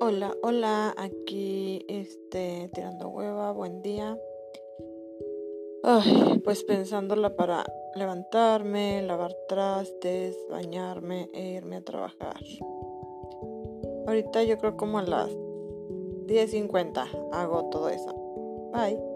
Hola, hola, aquí este tirando hueva, buen día. Ay, pues pensándola para levantarme, lavar trastes, bañarme e irme a trabajar. Ahorita yo creo como a las 10.50 hago todo eso. Bye.